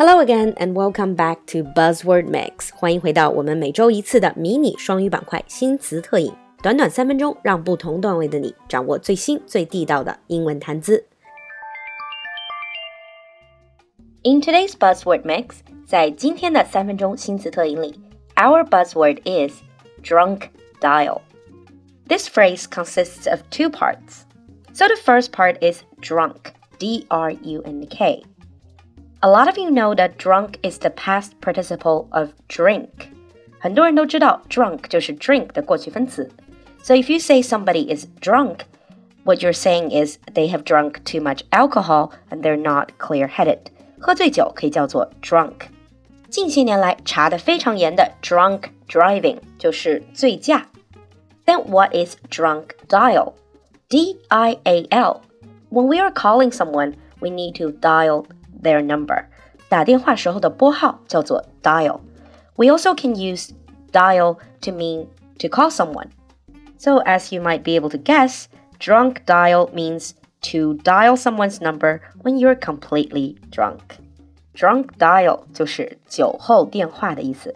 Hello again and welcome back to Buzzword Mix。欢迎回到我们每周一次的迷你双语板块新词特饮，短短三分钟，让不同段位的你掌握最新最地道的英文谈资。In today's Buzzword Mix，在今天的三分钟新词特饮里，our buzzword is drunk dial. This phrase consists of two parts. So the first part is drunk, D R U N K. A lot of you know that drunk is the past participle of drink. 很多人都知道 drunk 就是 drink 的过去分词。So if you say somebody is drunk, what you're saying is they have drunk too much alcohol and they're not clear-headed. 喝醉酒可以叫做 drunk。近些年来查得非常严的 drunk driving 就是醉驾。Then what is drunk dial? D I A L. When we are calling someone, we need to dial their number. 打电话时候的拨号叫做 dial. We also can use dial to mean to call someone. So as you might be able to guess, drunk dial means to dial someone's number when you're completely drunk. Drunk dial 就是酒后电话的意思。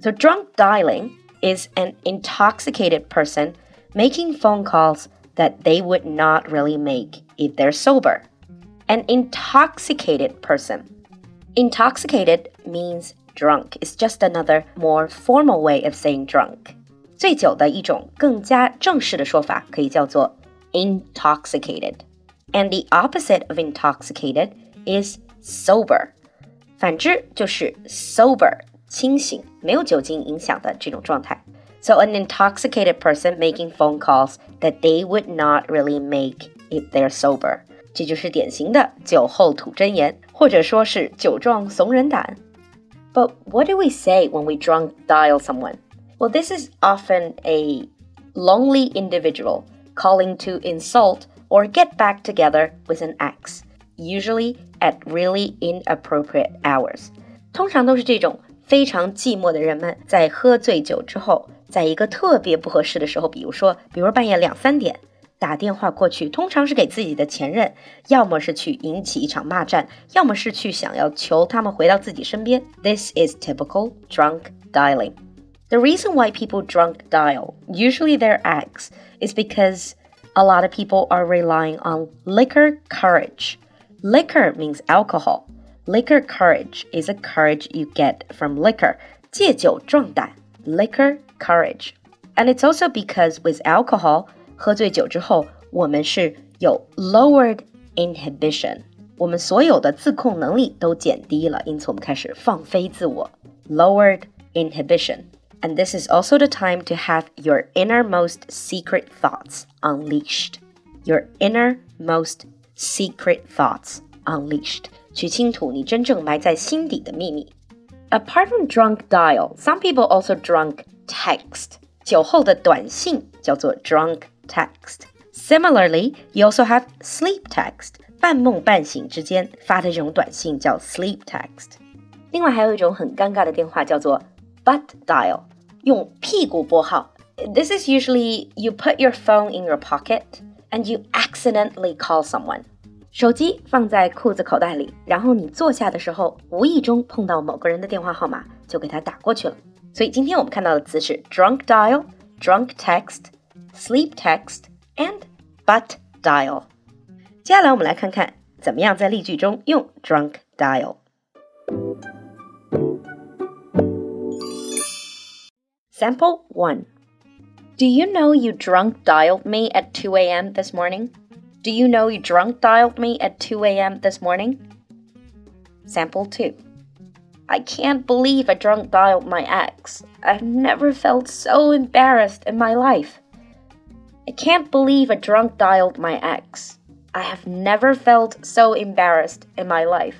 So drunk dialing is an intoxicated person making phone calls that they would not really make if they're sober. An intoxicated person. Intoxicated means drunk. It's just another more formal way of saying drunk. 醉酒的一种更加正式的说法可以叫做 intoxicated. And the opposite of intoxicated is sober. 反之就是 sober 清醒，没有酒精影响的这种状态。 So an intoxicated person making phone calls that they would not really make if they're sober，这就是典型的酒后吐真言，或者说是酒壮怂人胆。But what do we say when we drunk dial someone? Well, this is often a lonely individual calling to insult or get back together with an ex, usually at really inappropriate hours. 通常都是这种非常寂寞的人们在喝醉酒之后， 在一个特别不合适的时候，比如说，比如半夜两三点打电话过去，通常是给自己的前任，要么是去引起一场骂战，要么是去想要求他们回到自己身边。This is typical drunk dialing. The reason why people drunk dial, usually their ex, is because a lot of people are relying on liquor courage. Liquor means alcohol. Liquor courage is a courage you get from liquor. 借酒壮胆 liquor courage. And it's also because with alcohol, 喝醉酒之后，我们是有 lowered inhibition，我们所有的自控能力都减低了，因此我们开始放飞自我 lowered inhibition. And this is also the time to have your innermost secret thoughts unleashed. Your innermost secret thoughts unleashed. 去倾吐你真正埋在心底的秘密。 Apart from drunk dial, some people also drunk text. 酒后的短信叫做 drunk text. Similarly, you also have sleep text. 半梦半醒之间发的这种短信叫 sleep text. 另外还有一种很尴尬的电话叫做 butt dial，用屁股拨号。This is usually you put your phone in your pocket and you accidentally call someone. 手机放在裤子口袋里，然后你坐下的时候，无意中碰到某个人的电话号码，就给他打过去了。所以今天我们看到的词是 drunk dial、drunk text、sleep text and butt dial。接下来我们来看看怎么样在例句中用 drunk dial。Sample one. Do you know you drunk dialed me at 2 a.m. this morning? Do you know you drunk dialed me at 2 a.m. this morning? Sample 2. I can't believe I drunk dialed my ex. I've never felt so embarrassed in my life. I can't believe I drunk dialed my ex. I have never felt so embarrassed in my life.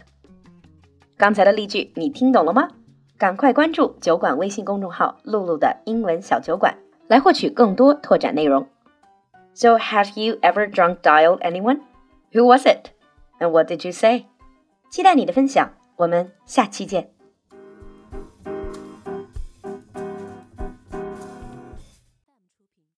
刚才的例句你听懂了吗？赶快关注酒馆微信公众号“露露的英文小酒馆”，来获取更多拓展内容。 so, have you ever drunk dialed anyone? Who was it? And what did you say? 期待你的分享，我们下期见。